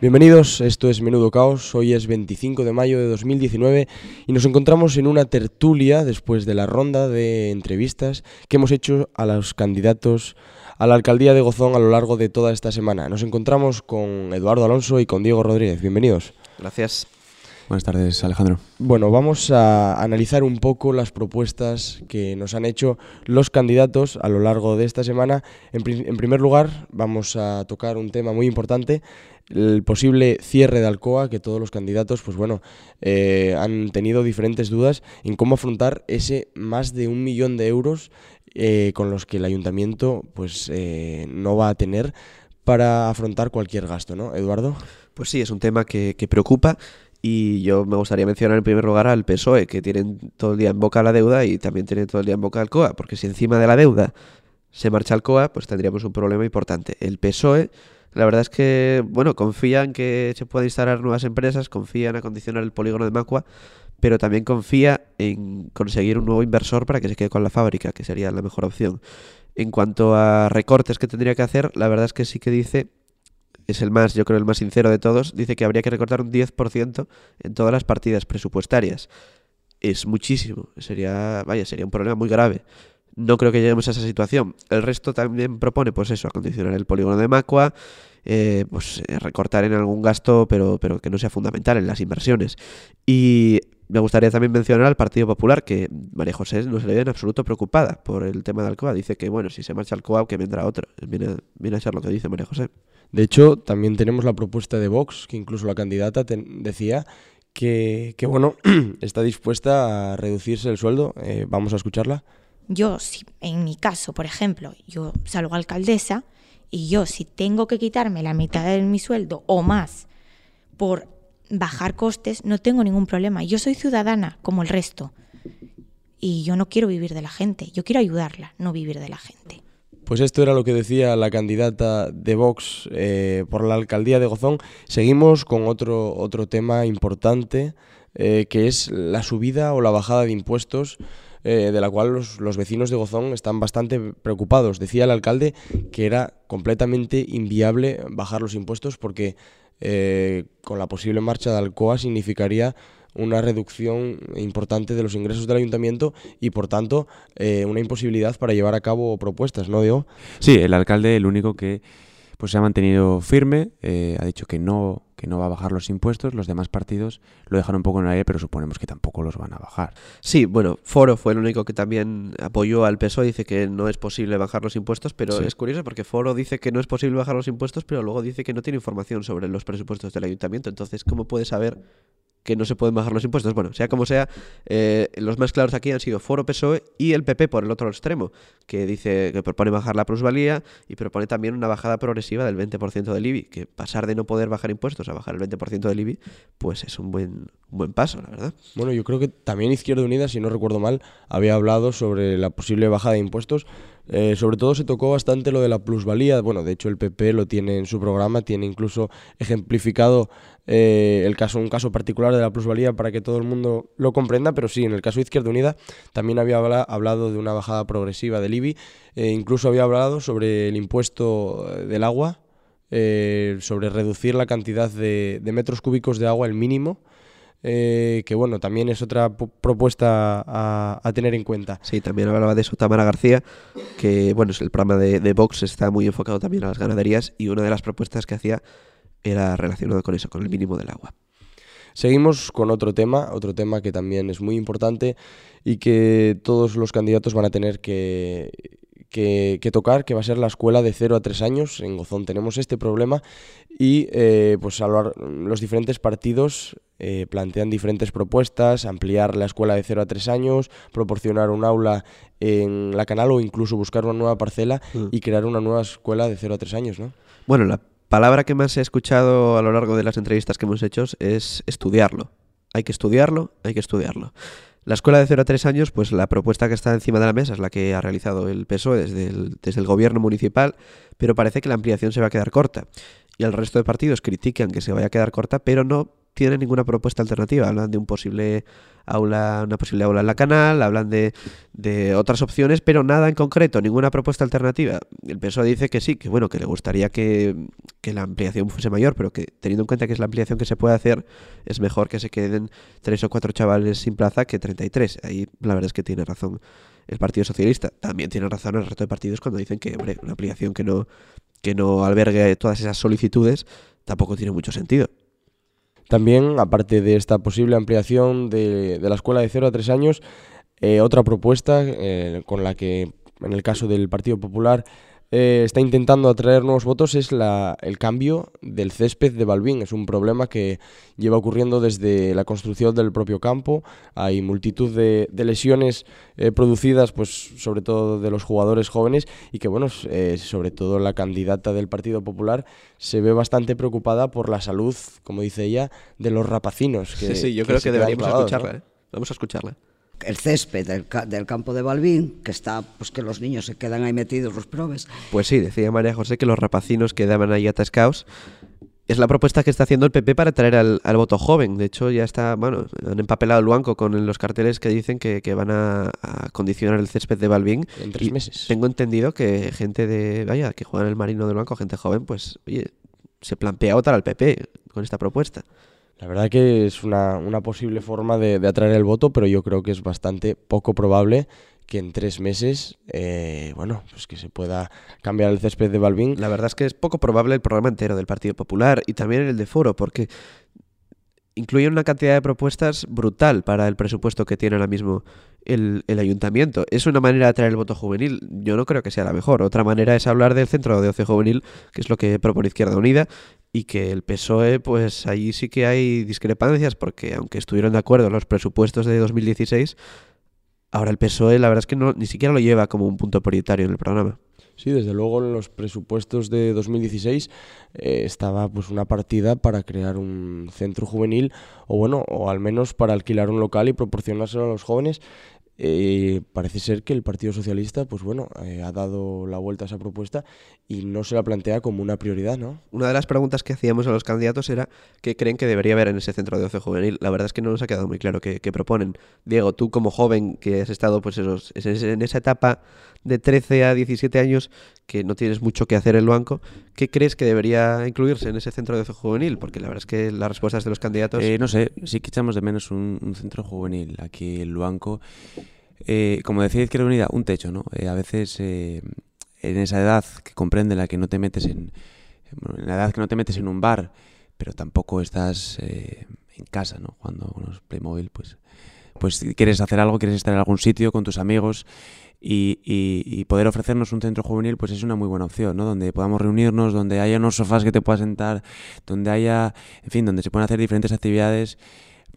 Bienvenidos, esto es Menudo Caos, hoy es 25 de mayo de 2019 y nos encontramos en una tertulia después de la ronda de entrevistas que hemos hecho a los candidatos a la alcaldía de Gozón a lo largo de toda esta semana. Nos encontramos con Eduardo Alonso y con Diego Rodríguez. Bienvenidos. Gracias. Buenas tardes, Alejandro. Bueno, vamos a analizar un poco las propuestas que nos han hecho los candidatos a lo largo de esta semana. En, primer lugar, vamos a tocar un tema muy importante, el posible cierre de Alcoa, que todos los candidatos, pues bueno, eh, han tenido diferentes dudas en cómo afrontar ese más de un millón de euros eh, con los que el ayuntamiento, pues eh, no va a tener para afrontar cualquier gasto, ¿no, Eduardo? Pues sí, es un tema que, que preocupa y yo me gustaría mencionar en primer lugar al PSOE, que tienen todo el día en boca la deuda y también tienen todo el día en boca el COA, porque si encima de la deuda se marcha el COA, pues tendríamos un problema importante. El PSOE, la verdad es que, bueno, confía en que se puedan instalar nuevas empresas, confía en acondicionar el polígono de Macua, pero también confía en conseguir un nuevo inversor para que se quede con la fábrica, que sería la mejor opción. En cuanto a recortes que tendría que hacer, la verdad es que sí que dice es el más, yo creo, el más sincero de todos, dice que habría que recortar un 10% en todas las partidas presupuestarias. Es muchísimo, sería, vaya, sería un problema muy grave. No creo que lleguemos a esa situación. El resto también propone, pues eso, acondicionar el polígono de Macua, eh, pues eh, recortar en algún gasto, pero, pero que no sea fundamental en las inversiones. Y me gustaría también mencionar al Partido Popular, que María José no se le ve en absoluto preocupada por el tema de Alcoa. Dice que, bueno, si se marcha Alcoa, que vendrá otro. Viene, a ser lo que dice María José. De hecho, también tenemos la propuesta de Vox, que incluso la candidata decía que, bueno, está dispuesta a reducirse el sueldo. Eh, vamos a escucharla. Yo, si, en mi caso, por ejemplo, yo salgo alcaldesa y yo si tengo que quitarme la mitad de mi sueldo o más por bajar costes, no tengo ningún problema. Yo soy ciudadana como el resto y yo no quiero vivir de la gente, yo quiero ayudarla, no vivir de la gente. Pues esto era lo que decía la candidata de Vox eh, por la alcaldía de Gozón. Seguimos con otro, otro tema importante, eh, que es la subida o la bajada de impuestos, eh, de la cual los, los, vecinos de Gozón están bastante preocupados. Decía el alcalde que era completamente inviable bajar los impuestos porque con la posible marcha de Alcoa significaría una reducción importante de los ingresos del ayuntamiento y, por tanto, eh, una imposibilidad para llevar a cabo propuestas, ¿no, Diego? Sí, el alcalde, el único que pues se ha mantenido firme, eh, ha dicho que no, que no va a bajar los impuestos, los demás partidos lo dejaron un poco en el aire, pero suponemos que tampoco los van a bajar. Sí, bueno, Foro fue el único que también apoyó al PSOE, dice que no es posible bajar los impuestos, pero es curioso porque Foro dice que no es posible bajar los impuestos, pero luego dice que no tiene información sobre los presupuestos del ayuntamiento, entonces, ¿cómo puede saber que no se pueden bajar los impuestos. Bueno, sea como sea, eh, los más claros aquí han sido Foro PSOE y el PP por el otro extremo, que dice que propone bajar la plusvalía y propone también una bajada progresiva del 20% del IBI, que pasar de no poder bajar impuestos a bajar el 20% del IBI, pues es un buen, buen paso, la verdad. Bueno, yo creo que también Izquierda Unida, si no recuerdo mal, había hablado sobre la posible bajada de impuestos. Eh, sobre todo se tocó bastante lo de la plusvalía. Bueno, de hecho el PP lo tiene en su programa, tiene incluso ejemplificado eh, el caso, un caso particular de la plusvalía para que todo el mundo lo comprenda, pero sí, en el caso de Izquierda Unida también había hablado de una bajada progresiva del IBI, e incluso había hablado sobre el impuesto eh, del agua, eh, sobre reducir la cantidad de, metros cúbicos de agua, el mínimo. Que bueno, también es otra propuesta a, tener en cuenta. Sí, también hablaba de eso Tamara García, que bueno, el programa de, de Vox está muy enfocado también a las ganaderías y una de las propuestas que hacía era relacionado con eso, con el mínimo del agua. Seguimos con otro tema, otro tema que también es muy importante y que todos los candidatos van a tener que, que, tocar, que va a ser la escuela de 0 a 3 años. En Gozón tenemos este problema y eh, pues los diferentes partidos eh, plantean diferentes propuestas, ampliar la escuela de 0 a 3 años, proporcionar un aula en la canal o incluso buscar una nueva parcela mm. y crear una nueva escuela de 0 a 3 años, ¿no? Bueno, la palabra que más he escuchado a lo largo de las entrevistas que hemos hecho es estudiarlo. Hay que estudiarlo, hay que estudiarlo. La escuela de 0 a 3 años, pues la propuesta que está encima de la mesa es la que ha realizado el PSOE desde el, desde el gobierno municipal, pero parece que la ampliación se va a quedar corta. Y el resto de partidos critican que se vaya a quedar corta, pero no tienen ninguna propuesta alternativa. Hablan de un posible aula, una posible aula en la canal, hablan de, de otras opciones, pero nada en concreto, ninguna propuesta alternativa. El PSOE dice que sí, que bueno, que le gustaría que, que la ampliación fuese mayor, pero que teniendo en cuenta que es la ampliación que se puede hacer, es mejor que se queden tres o cuatro chavales sin plaza que 33. Ahí la verdad es que tiene razón el Partido Socialista. También tiene razón el resto de partidos cuando dicen que, hombre, una ampliación que no, que no albergue todas esas solicitudes tampoco tiene mucho sentido. También, aparte de esta posible ampliación de, de la escuela de 0 a 3 años, eh, otra propuesta eh, con la que, en el caso del Partido Popular, eh, está intentando atraer nuevos votos es la, el cambio del césped de Balbín. Es un problema que lleva ocurriendo desde la construcción del propio campo. Hay multitud de, de lesiones eh, producidas, pues sobre todo de los jugadores jóvenes y que, bueno, eh, sobre todo la candidata del Partido Popular se ve bastante preocupada por la salud, como dice ella, de los rapacinos. Que, sí, sí, yo que creo que deberíamos escucharla. ¿no? ¿eh? Vamos a escucharla. El césped del, ca- del campo de Balbín, que está, pues que los niños se quedan ahí metidos los probes. Pues sí, decía María José que los rapacinos quedaban ahí atascados. Es la propuesta que está haciendo el PP para traer al, al voto joven. De hecho, ya está, bueno, han empapelado el banco con los carteles que dicen que, que van a, a condicionar el césped de Balbín. En tres Y meses. Tengo entendido que gente de, vaya, que juega en el Marino del Banco, gente joven, pues, oye, se plantea votar al PP con esta propuesta. La verdad que es una, una posible forma de, de atraer el voto, pero yo creo que es bastante poco probable que en tres meses, eh, bueno, pues que se pueda cambiar el césped de Balbín. La verdad es que es poco probable el programa entero del Partido Popular y también el de Foro, porque incluyen una cantidad de propuestas brutal para el presupuesto que tiene ahora mismo el, el ayuntamiento. Es una manera de atraer el voto juvenil. Yo no creo que sea la mejor. Otra manera es hablar del centro de ocio juvenil, que es lo que propone Izquierda Unida, y que el PSOE, pues ahí sí que hay discrepancias, porque aunque estuvieron de acuerdo en los presupuestos de 2016, ahora el PSOE la verdad es que no, ni siquiera lo lleva como un punto prioritario en el programa. Sí, desde luego en los presupuestos de 2016 eh, estaba pues una partida para crear un centro juvenil o bueno, o al menos para alquilar un local y proporcionárselo a los jóvenes. Eh, parece ser que el Partido Socialista, pues bueno, eh, ha dado la vuelta a esa propuesta y no se la plantea como una prioridad, ¿no? Una de las preguntas que hacíamos a los candidatos era qué creen que debería haber en ese centro de ocio juvenil. La verdad es que no nos ha quedado muy claro qué, proponen. Diego, tú como joven que has estado pues en esa etapa de 13 a 17 años que no tienes mucho que hacer en el banco, ¿qué crees que debería incluirse en ese centro de juvenil? Porque la verdad es que las respuestas de los candidatos... Eh, no sé, sí que echamos de menos un, centro juvenil aquí en Luanco. Eh, como decía Izquierda Unida, un techo, ¿no? Eh, a veces eh, en esa edad que comprende la que no te metes en, en la edad que no te metes en un bar, pero tampoco estás en casa, ¿no? Jugando con los Playmobil, pues, pues quieres hacer algo, quieres estar en algún sitio con tus amigos y, y- y poder ofrecernos un centro juvenil, pues es una muy buena opción, ¿no? Donde podamos reunirnos, donde haya unos sofás que te puedas sentar, donde haya, en fin, donde se puedan hacer diferentes actividades.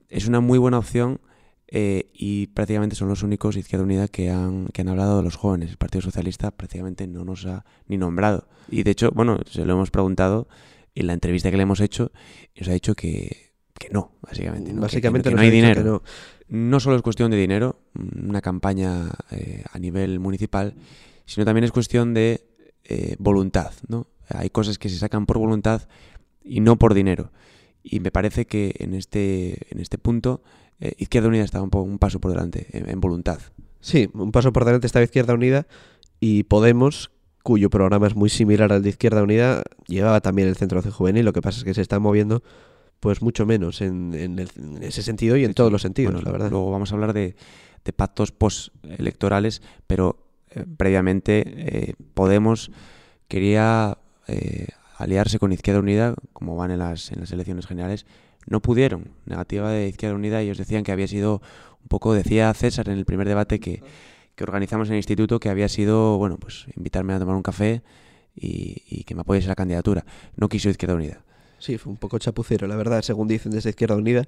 Es una muy buena opción eh, y prácticamente son los únicos Izquierda Unida que han, que han hablado de los jóvenes. El Partido Socialista prácticamente no nos ha ni nombrado. Y de hecho, bueno, se lo hemos preguntado en la entrevista que le hemos hecho nos ha dicho que, que no, básicamente. ¿no? Que- Básicamente que, no hay dinero. no. No solo es cuestión de dinero, una campaña eh, a nivel municipal, sino también es cuestión de eh, voluntad, ¿no? Hay cosas que se sacan por voluntad y no por dinero. Y me parece que en este, en este punto eh, Izquierda Unida está un, un paso por delante en, en voluntad. Sí, un paso por delante está Izquierda Unida y Podemos, cuyo programa es muy similar al de Izquierda Unida, llevaba también el centro de juvenil, lo que pasa es que se está moviendo pues mucho menos en, en el- en ese sentido y en todos los sentidos, Bueno, la verdad. Luego vamos a hablar de, de pactos postelectorales, pero eh, previamente eh, Podemos quería eh, aliarse con Izquierda Unida, como van en las, en las elecciones generales. No pudieron. Negativa de Izquierda Unida. Ellos decían que había sido un poco, decía César en el primer debate que, que organizamos en el instituto, que había sido, bueno, pues invitarme a tomar un café y, y que me apoyes en la candidatura. No quiso Izquierda Unida. Sí, fue un poco chapucero, la verdad, según dicen desde Izquierda Unida.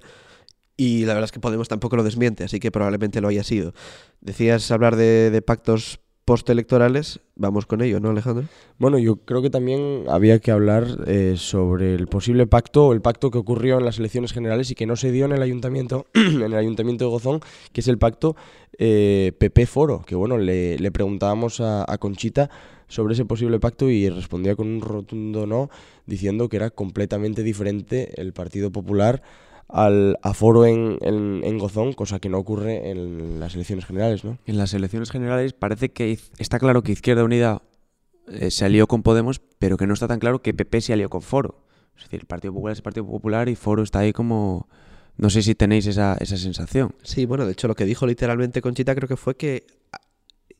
Y la verdad es que Podemos tampoco lo desmiente, así que probablemente lo haya sido. Decías hablar de, pactos postelectorales, vamos con ello, ¿no, Alejandro? Bueno, yo creo que también había que hablar eh, sobre el posible pacto, o el pacto que ocurrió en las elecciones generales y que no se dio en el ayuntamiento, en el ayuntamiento de Gozón, que es el pacto eh, PP Foro, que bueno, le, preguntábamos a Conchita sobre ese posible pacto y respondía con un rotundo no, diciendo que era completamente diferente el Partido Popular al aforo en, en, en Gozón, cosa que no ocurre en las elecciones generales, ¿no? En las elecciones generales parece que está claro que Izquierda Unida eh, se alió con Podemos, pero que no está tan claro que PP se alió con Foro. Es decir, el Partido Popular es el Partido Popular y Foro está ahí como... No sé si tenéis esa, esa sensación. Sí, bueno, de hecho lo que dijo literalmente Conchita creo que fue que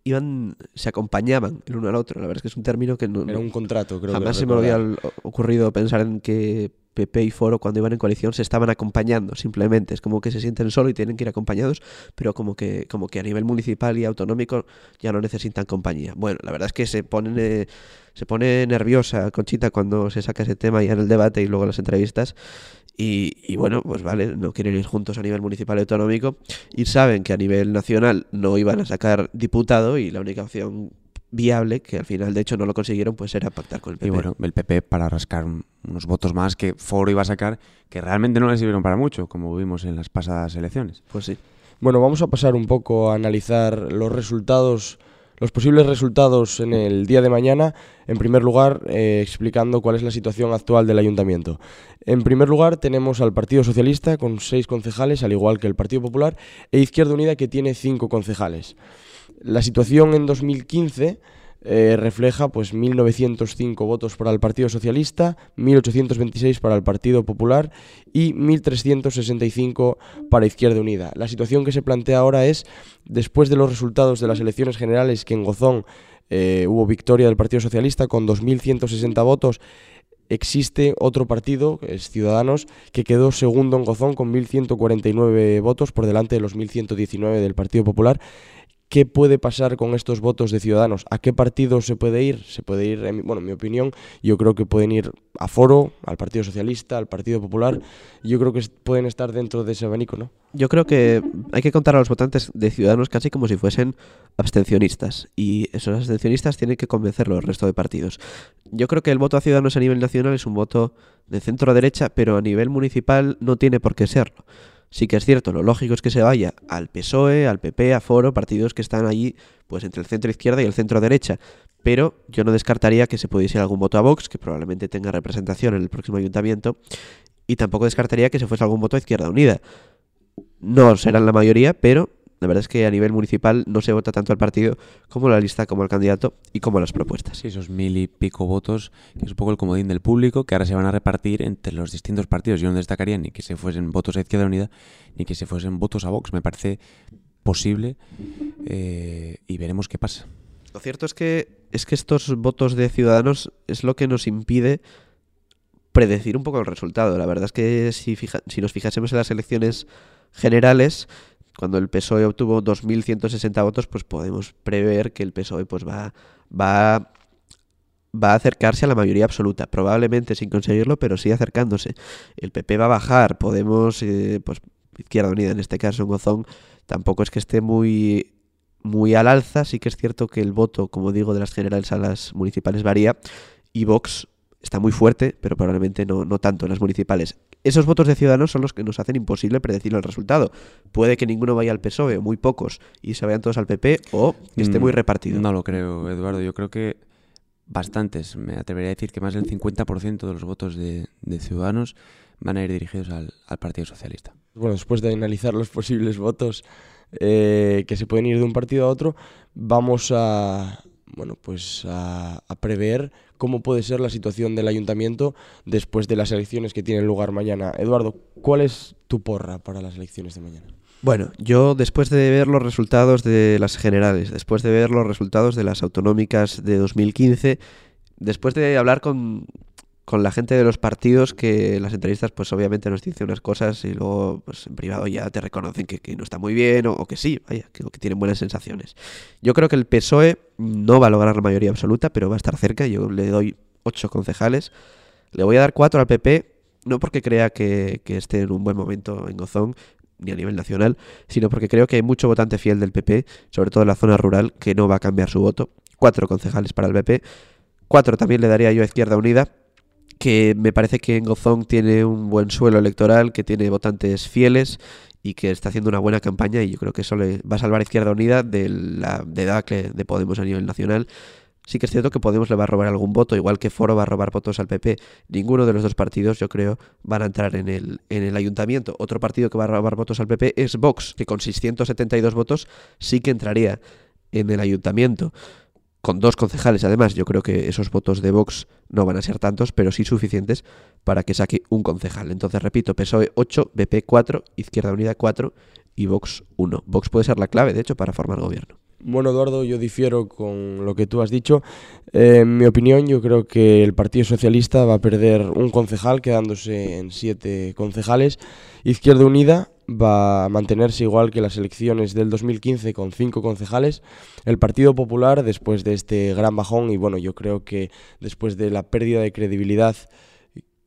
iban, se acompañaban el uno al otro. La verdad es que es un término que no, Era un contrato, creo jamás que se me había ocurrido pensar en que PP y Foro cuando iban en coalición se estaban acompañando simplemente. Es como que se sienten solo y tienen que ir acompañados, pero como que, como que a nivel municipal y autonómico ya no necesitan compañía. Bueno, la verdad es que se ponen... eh, se pone nerviosa Conchita cuando se saca ese tema ya en el debate y luego en las entrevistas. Y, y bueno, pues vale, no quieren ir juntos a nivel municipal y autonómico. Y saben que a nivel nacional no iban a sacar diputado y la única opción viable, que al final de hecho no lo consiguieron, pues era pactar con el PP. Y bueno, el PP para rascar un- unos votos más que Foro iba a sacar, que realmente no le sirvieron para mucho, como vimos en las pasadas elecciones. Pues sí. Bueno, vamos a pasar un poco a analizar los resultados, los posibles resultados en el día de mañana. En primer lugar, eh, explicando cuál es la situación actual del ayuntamiento. En primer lugar, tenemos al Partido Socialista con seis concejales, al igual que el Partido Popular, e Izquierda Unida que tiene cinco concejales. La situación en 2015 eh, refleja pues 1.905 votos para el Partido Socialista, 1.826 para el Partido Popular y 1.365 para Izquierda Unida. La situación que se plantea ahora es, después de los resultados de las elecciones generales que en Gozón eh, hubo victoria del Partido Socialista con 2.160 votos, existe otro partido, es Ciudadanos, que quedó segundo en Gozón con 1.149 votos por delante de los 1.119 del Partido Popular. ¿Qué puede pasar con estos votos de Ciudadanos? ¿A qué partido se puede ir? Se puede ir, bueno, en mi opinión, yo creo que pueden ir a Foro, al Partido Socialista, al Partido Popular. Yo creo que pueden estar dentro de ese abanico, ¿no? Yo creo que hay que contar a los votantes de Ciudadanos casi como si fuesen abstencionistas. Y esos abstencionistas tienen que convencerlo al resto de partidos. Yo creo que el voto a Ciudadanos a nivel nacional es un voto de centro-derecha, pero a nivel municipal no tiene por qué serlo. Sí que es cierto, lo lógico es que se vaya al PSOE, al PP, a Foro, partidos que están allí pues entre el centro izquierda y el centro derecha. Pero yo no descartaría que se pudiese ir algún voto a Vox, que probablemente tenga representación en el próximo ayuntamiento, y tampoco descartaría que se fuese algún voto a Izquierda Unida. No serán la mayoría, pero la verdad es que a nivel municipal no se vota tanto al partido como la lista, como al candidato y como a las propuestas. Sí, esos mil y pico votos, que es un poco el comodín del público, que ahora se van a repartir entre los distintos partidos. Yo no destacaría ni que se fuesen votos a Izquierda Unida, ni que se fuesen votos a Vox. Me parece posible eh, y veremos qué pasa. Lo cierto es que es que estos votos de ciudadanos es lo que nos impide predecir un poco el resultado. La verdad es que si, fija- si nos fijásemos en las elecciones generales, cuando el PSOE obtuvo 2.160 votos, pues podemos prever que el PSOE pues va, va, va a acercarse a la mayoría absoluta. Probablemente sin conseguirlo, pero sí acercándose. El PP va a bajar, Podemos, eh, pues Izquierda Unida en este caso, en Gozón, tampoco es que esté muy muy al alza. Sí que es cierto que el voto, como digo, de las generales a las municipales varía. Y Vox está muy fuerte, pero probablemente no, no tanto en las municipales. Esos votos de Ciudadanos son los que nos hacen imposible predecir el resultado. Puede que ninguno vaya al PSOE, o muy pocos, y se vayan todos al PP, o que esté muy Mm, repartido. No lo creo, Eduardo. Yo creo que bastantes. Me atrevería a decir que más del 50% de los votos de, de Ciudadanos van a ir dirigidos al, al Partido Socialista. Bueno, después de analizar los posibles votos eh, que se pueden ir de un partido a otro, vamos a, bueno, pues a, a prever cómo puede ser la situación del ayuntamiento después de las elecciones que tienen lugar mañana. Eduardo, ¿cuál es tu porra para las elecciones de mañana? Bueno, yo después de ver los resultados de las generales, después de ver los resultados de las autonómicas de 2015, después de hablar con, con la gente de los partidos que las entrevistas pues obviamente nos dicen unas cosas y luego pues en privado ya te reconocen que, no está muy bien o, que sí, vaya, que, que tienen buenas sensaciones. Yo creo que el PSOE no va a lograr la mayoría absoluta, pero va a estar cerca, yo le doy ocho concejales, le voy a dar cuatro al PP, no porque crea que, que esté en un buen momento en Gozón, ni a nivel nacional, sino porque creo que hay mucho votante fiel del PP, sobre todo en la zona rural, que no va a cambiar su voto. Cuatro concejales para el PP. Cuatro también le daría yo a Izquierda Unida, que me parece que en Gozón tiene un buen suelo electoral, que tiene votantes fieles y que está haciendo una buena campaña y yo creo que eso le va a salvar a Izquierda Unida de la debacle de Podemos a nivel nacional. Sí que es cierto que Podemos le va a robar algún voto, igual que Foro va a robar votos al PP. Ninguno de los dos partidos, yo creo, van a entrar en el, en el ayuntamiento. Otro partido que va a robar votos al PP es Vox, que con 672 votos sí que entraría en el ayuntamiento. Con dos concejales, además, yo creo que esos votos de Vox no van a ser tantos, pero sí suficientes para que saque un concejal. Entonces, repito, PSOE 8, BP 4, Izquierda Unida 4 y Vox 1. Vox puede ser la clave, de hecho, para formar gobierno. Bueno, Eduardo, yo difiero con lo que tú has dicho. Eh, en mi opinión, yo creo que el Partido Socialista va a perder un concejal, quedándose en siete concejales. Izquierda Unida va a mantenerse igual que las elecciones del 2015 con cinco concejales. El Partido Popular, después de este gran bajón, y bueno, yo creo que después de la pérdida de credibilidad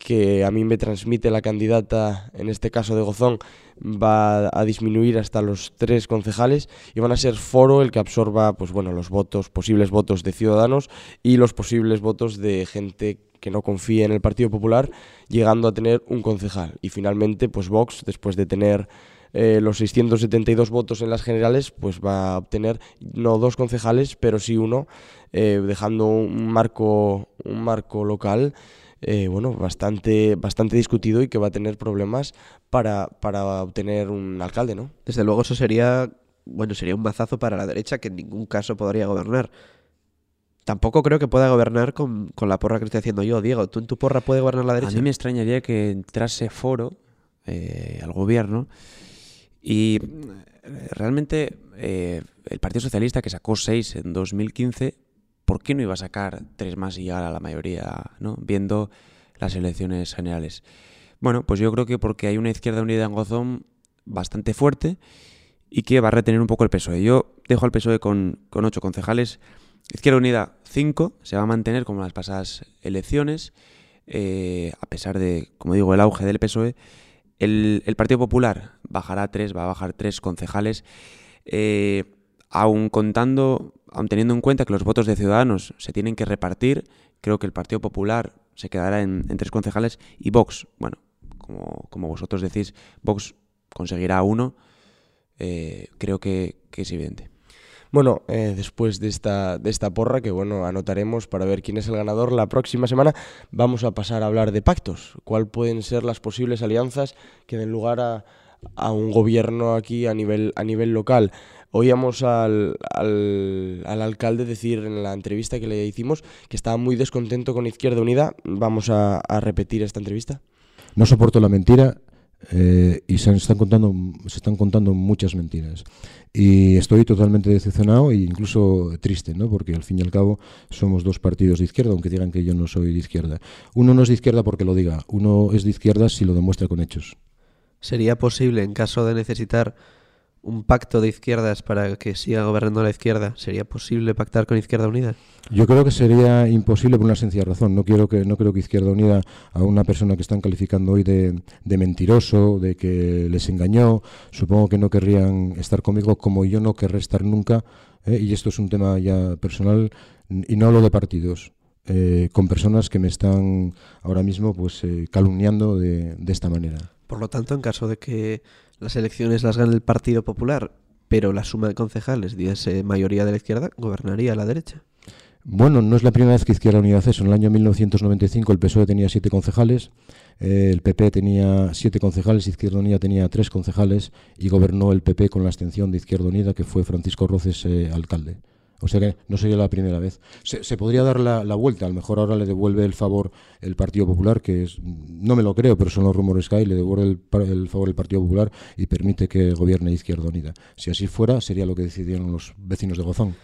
que a mí me transmite la candidata, en este caso de Gozón, va a disminuir hasta los tres concejales y van a ser foro el que absorba pues bueno, los votos, posibles votos de ciudadanos y los posibles votos de gente que no confíe en el Partido Popular, llegando a tener un concejal. Y finalmente, pues Vox, después de tener eh, los 672 votos en las generales, pues va a obtener no dos concejales, pero sí uno, eh, dejando un marco, un marco local eh, bueno, bastante, bastante discutido y que va a tener problemas para, para obtener un alcalde, ¿no? Desde luego eso sería, bueno, sería un mazazo para la derecha que en ningún caso podría gobernar. Tampoco creo que pueda gobernar con, con la porra que estoy haciendo yo. Diego, ¿tú en tu porra puede gobernar la derecha? A mí me extrañaría que entrase foro eh, al gobierno y eh, realmente eh, el Partido Socialista, que sacó seis en 2015, ¿por qué no iba a sacar tres más y llegar a la mayoría, ¿no? viendo las elecciones generales? Bueno, pues yo creo que porque hay una izquierda unida en Gozón bastante fuerte y que va a retener un poco el PSOE. Yo dejo al PSOE con, con ocho concejales, Izquierda Unida cinco, se va a mantener como las pasadas elecciones, eh, a pesar de, como digo, el auge del PSOE. El, el Partido Popular bajará tres, va a bajar tres concejales. Eh, aun contando, aun teniendo en cuenta que los votos de Ciudadanos se tienen que repartir, creo que el Partido Popular se quedará en, tres concejales y Vox, bueno, como, como, vosotros decís, Vox conseguirá uno, eh, creo que, que, es evidente. Bueno, eh, después de esta, de esta porra, que bueno, anotaremos para ver quién es el ganador la próxima semana, vamos a pasar a hablar de pactos. ¿Cuál pueden ser las posibles alianzas que den lugar a, a un gobierno aquí a nivel, a nivel local? Oíamos al, al, al, alcalde decir en la entrevista que le hicimos que estaba muy descontento con Izquierda Unida. Vamos a, repetir esta entrevista. No soporto la mentira eh, y se están, contando, se están contando muchas mentiras. Y estoy totalmente decepcionado e incluso triste, ¿no? porque al fin y al cabo somos dos partidos de izquierda, aunque digan que yo no soy de izquierda. Uno no es de izquierda porque lo diga, uno es de izquierda si lo demuestra con hechos. ¿Sería posible, en caso de necesitar un pacto de izquierdas para que siga gobernando la izquierda? ¿Sería posible pactar con Izquierda Unida? Yo creo que sería imposible por una sencilla razón. No quiero que no creo que Izquierda Unida a una persona que están calificando hoy de, de mentiroso, de que les engañó, supongo que no querrían estar conmigo como yo no querré estar nunca. ¿eh? Y esto es un tema ya personal y no hablo de partidos. Eh, con personas que me están ahora mismo pues eh, calumniando de, de esta manera. Por lo tanto, en caso de que las elecciones las gane el Partido Popular, pero la suma de concejales diese mayoría de la izquierda, gobernaría la derecha. Bueno, no es la primera vez que Izquierda Unida hace eso. En el año 1995 el PSOE tenía siete concejales, eh, el PP tenía siete concejales, Izquierda Unida tenía tres concejales y gobernó el PP con la abstención de Izquierda Unida, que fue Francisco Roces eh, alcalde. O sea que no sería la primera vez. Se, podría dar la, vuelta, a lo mejor ahora le devuelve el favor el Partido Popular, que es, no me lo creo, pero son los rumores que hay, le devuelve el, el favor el Partido Popular y permite que gobierne Izquierda Unida. Si así fuera, sería lo que decidieron los vecinos de Gozón.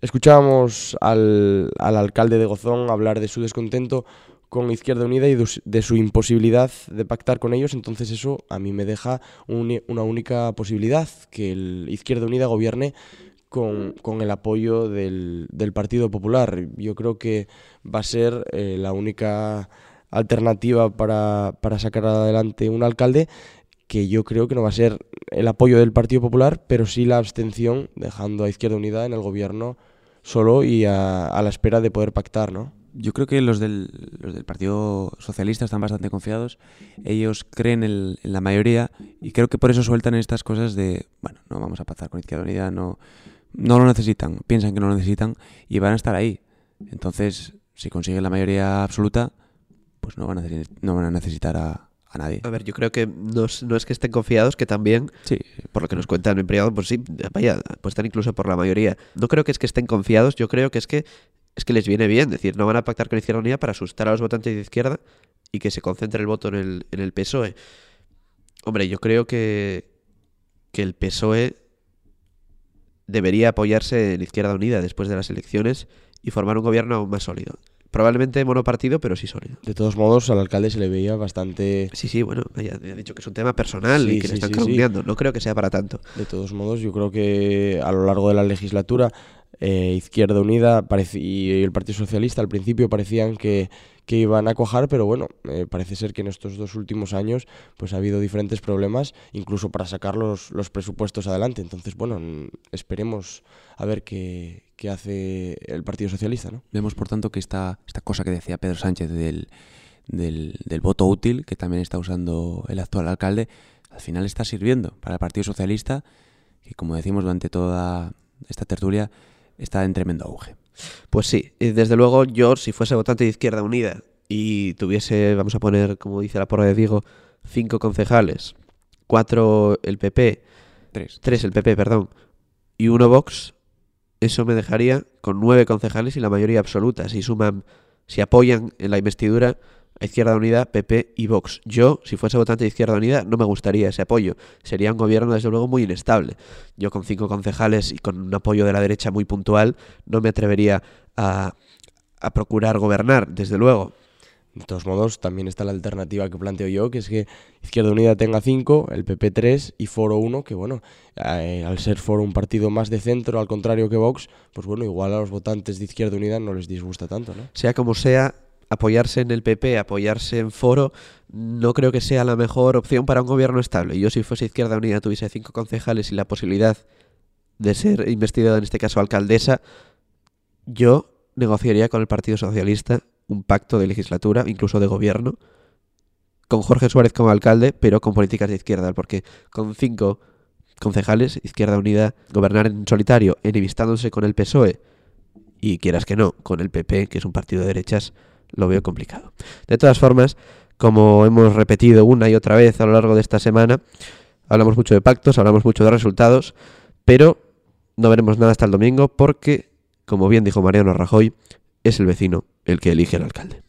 Escuchábamos al, al alcalde de Gozón hablar de su descontento con Izquierda Unida y de su imposibilidad de pactar con ellos, entonces eso a mí me deja un, una única posibilidad, que el Izquierda Unida gobierne con, con el apoyo del, del, Partido Popular. Yo creo que va a ser eh, la única alternativa para, para sacar adelante un alcalde que yo creo que no va a ser el apoyo del Partido Popular, pero sí la abstención, dejando a Izquierda Unida en el gobierno solo y a, a la espera de poder pactar, ¿no? Yo creo que los del, los del Partido Socialista están bastante confiados. Ellos creen el, en la mayoría y creo que por eso sueltan estas cosas de, bueno, no vamos a pactar con Izquierda Unida, no, no lo necesitan, piensan que no lo necesitan y van a estar ahí. Entonces, si consiguen la mayoría absoluta, pues no van a, no van a necesitar a, a nadie. A ver, yo creo que no es, no es que estén confiados, que también, Sí, por lo que nos cuentan en privado, pues sí, vaya, apuestan incluso por la mayoría. No creo que es que estén confiados, yo creo que es que es que les viene bien, es decir, no van a pactar con Izquierda Unida para asustar a los votantes de izquierda y que se concentre el voto en el, en el PSOE. Hombre, yo creo que, que el PSOE debería apoyarse en Izquierda Unida después de las elecciones y formar un gobierno aún más sólido. Probablemente monopartido, pero sí sólido. De todos modos, al alcalde se le veía bastante... Sí, sí, bueno, ya he dicho que es un tema personal Sí, y que sí, le están sí. No creo que sea para tanto. De todos modos, yo creo que a lo largo de la legislatura, eh, Izquierda Unida y el Partido Socialista al principio parecían que, que iban a cuajar, pero bueno, eh, parece ser que en estos dos últimos años pues ha habido diferentes problemas, incluso para sacar los, los presupuestos adelante. Entonces, bueno, esperemos a ver qué, qué hace el Partido Socialista, ¿no? Vemos, por tanto, que esta, esta cosa que decía Pedro Sánchez del, del, del voto útil, que también está usando el actual alcalde, al final está sirviendo para el Partido Socialista, que como decimos durante toda esta tertulia, está en tremendo auge. Pues sí, y desde luego yo, si fuese votante de Izquierda Unida y tuviese, vamos a poner, como dice la porra de Diego, cinco concejales, cuatro el PP, Tres. tres el PP, perdón, y uno Vox, eso me dejaría con nueve concejales y la mayoría absoluta. Si suman, si apoyan en la investidura Izquierda Unida, PP y Vox. Yo, si fuese votante de Izquierda Unida, no me gustaría ese apoyo. Sería un gobierno, desde luego, muy inestable. Yo con cinco concejales y con un apoyo de la derecha muy puntual, no me atrevería a, a procurar gobernar, desde luego. De todos modos, también está la alternativa que planteo yo, que es que Izquierda Unida tenga 5, el PP 3 y Foro 1, que bueno, eh, al ser Foro un partido más de centro, al contrario que Vox, pues bueno, igual a los votantes de Izquierda Unida no les disgusta tanto, ¿no? Sea como sea, apoyarse en el PP, apoyarse en Foro, no creo que sea la mejor opción para un gobierno estable. Yo si fuese Izquierda Unida, tuviese cinco concejales y la posibilidad de ser investido, en este caso alcaldesa, yo negociaría con el Partido Socialista un pacto de legislatura, incluso de gobierno, con Jorge Suárez como alcalde, pero con políticas de izquierda, porque con cinco concejales, Izquierda Unida, gobernar en solitario, enemistándose con el PSOE y quieras que no, con el PP, que es un partido de derechas, lo veo complicado. De todas formas, como hemos repetido una y otra vez a lo largo de esta semana, hablamos mucho de pactos, hablamos mucho de resultados, pero no veremos nada hasta el domingo porque, como bien dijo Mariano Rajoy, es el vecino el que elige al alcalde.